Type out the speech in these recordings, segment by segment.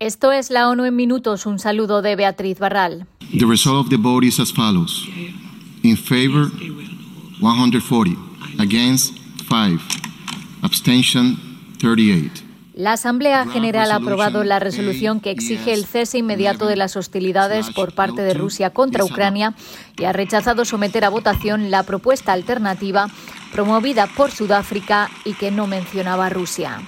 Esto es la ONU en minutos. Un saludo de Beatriz Barral. The result of the vote is as follows. In favor, 140. Against, 5. Abstention, 38. La Asamblea General ha aprobado la resolución que exige el cese inmediato de las hostilidades por parte de Rusia contra Ucrania y ha rechazado someter a votación la propuesta alternativa promovida por Sudáfrica y que no mencionaba a Rusia.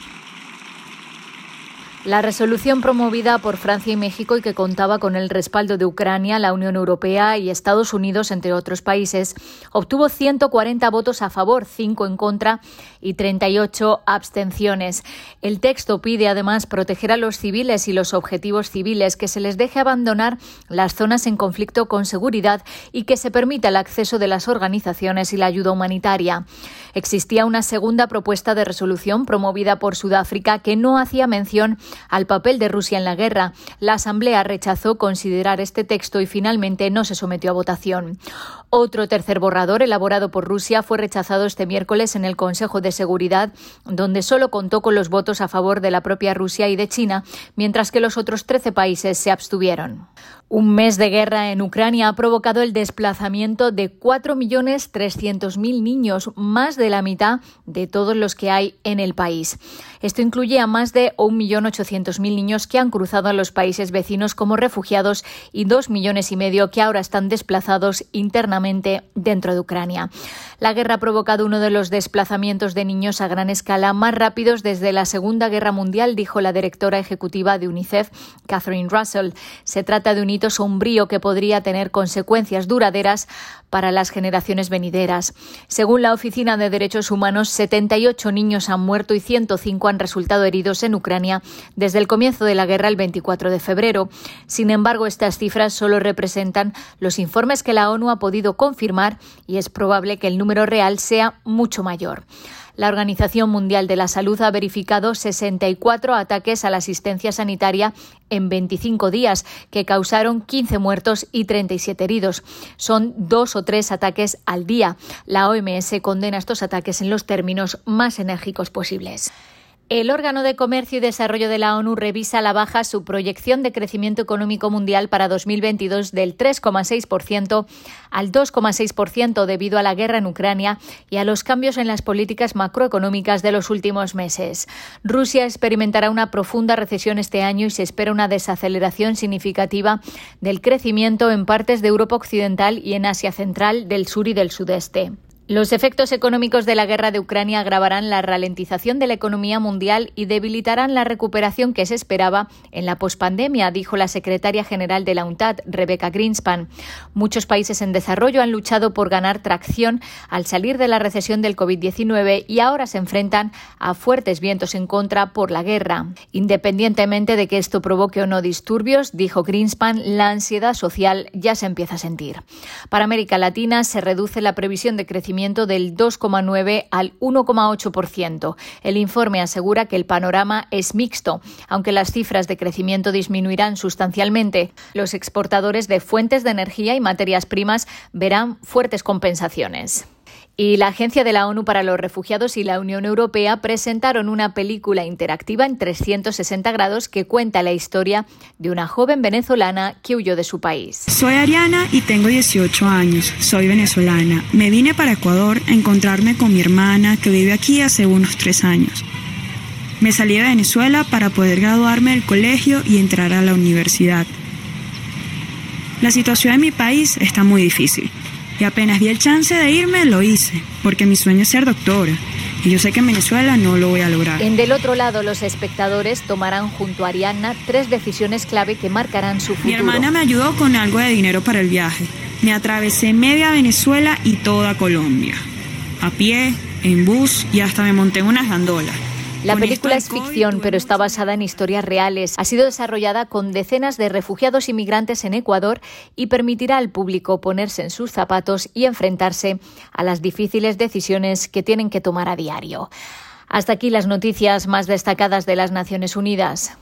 La resolución promovida por Francia y México y que contaba con el respaldo de Ucrania, la Unión Europea y Estados Unidos, entre otros países, obtuvo 140 votos a favor, 5 en contra y 38 abstenciones. El texto pide además proteger a los civiles y los objetivos civiles, que se les deje abandonar las zonas en conflicto con seguridad y que se permita el acceso de las organizaciones y la ayuda humanitaria. Existía una segunda propuesta de resolución promovida por Sudáfrica que no hacía mención al papel de Rusia en la guerra. La Asamblea rechazó considerar este texto y finalmente no se sometió a votación. Otro tercer borrador elaborado por Rusia fue rechazado este miércoles en el Consejo de Seguridad, donde solo contó con los votos a favor de la propia Rusia y de China, mientras que los otros 13 países se abstuvieron. Un mes de guerra en Ucrania ha provocado el desplazamiento de 4.300.000 niños, más de la mitad de todos los que hay en el país. Esto incluye a más de 1.800.000 niños que han cruzado a los países vecinos como refugiados y 2 millones y medio que ahora están desplazados internamente dentro de Ucrania. La guerra ha provocado uno de los desplazamientos de niños a gran escala más rápidos desde la Segunda Guerra Mundial, dijo la directora ejecutiva de UNICEF, Catherine Russell. Se trata de un sombrío que podría tener consecuencias duraderas para las generaciones venideras. Según la Oficina de Derechos Humanos, 78 niños han muerto y 105 han resultado heridos en Ucrania desde el comienzo de la guerra el 24 de febrero. Sin embargo, estas cifras solo representan los informes que la ONU ha podido confirmar y es probable que el número real sea mucho mayor. La Organización Mundial de la Salud ha verificado 64 ataques a la asistencia sanitaria en 25 días, que causaron 15 muertos y 37 heridos. Son dos o tres ataques al día. La OMS condena estos ataques en los términos más enérgicos posibles. El órgano de comercio y desarrollo de la ONU revisa a la baja su proyección de crecimiento económico mundial para 2022 del 3,6% al 2,6% debido a la guerra en Ucrania y a los cambios en las políticas macroeconómicas de los últimos meses. Rusia experimentará una profunda recesión este año y se espera una desaceleración significativa del crecimiento en partes de Europa Occidental y en Asia Central, del sur y del sudeste. Los efectos económicos de la guerra de Ucrania agravarán la ralentización de la economía mundial y debilitarán la recuperación que se esperaba en la pospandemia, dijo la secretaria general de la UNTAD, Rebecca Greenspan. Muchos países en desarrollo han luchado por ganar tracción al salir de la recesión del COVID-19 y ahora se enfrentan a fuertes vientos en contra por la guerra. Independientemente de que esto provoque o no disturbios, dijo Greenspan, la ansiedad social ya se empieza a sentir. Para América Latina se reduce la previsión de crecimiento del 2,9 al 1,8%. El informe asegura que el panorama es mixto, aunque las cifras de crecimiento disminuirán sustancialmente. Los exportadores de fuentes de energía y materias primas verán fuertes compensaciones. Y la Agencia de la ONU para los Refugiados y la Unión Europea presentaron una película interactiva en 360 grados que cuenta la historia de una joven venezolana que huyó de su país. Soy Ariana y tengo 18 años. Soy venezolana. Me vine para Ecuador a encontrarme con mi hermana que vive aquí hace unos tres años. Me salí de Venezuela para poder graduarme del colegio y entrar a la universidad. La situación en mi país está muy difícil. Y apenas vi el chance de irme, lo hice, porque mi sueño es ser doctora. Y yo sé que en Venezuela no lo voy a lograr. En del otro lado, los espectadores tomarán junto a Arianna tres decisiones clave que marcarán su futuro. Mi hermana me ayudó con algo de dinero para el viaje. Me atravesé media Venezuela y toda Colombia. A pie, en bus y hasta me monté en unas gandolas. La película es ficción, pero está basada en historias reales. Ha sido desarrollada con decenas de refugiados inmigrantes en Ecuador y permitirá al público ponerse en sus zapatos y enfrentarse a las difíciles decisiones que tienen que tomar a diario. Hasta aquí las noticias más destacadas de las Naciones Unidas.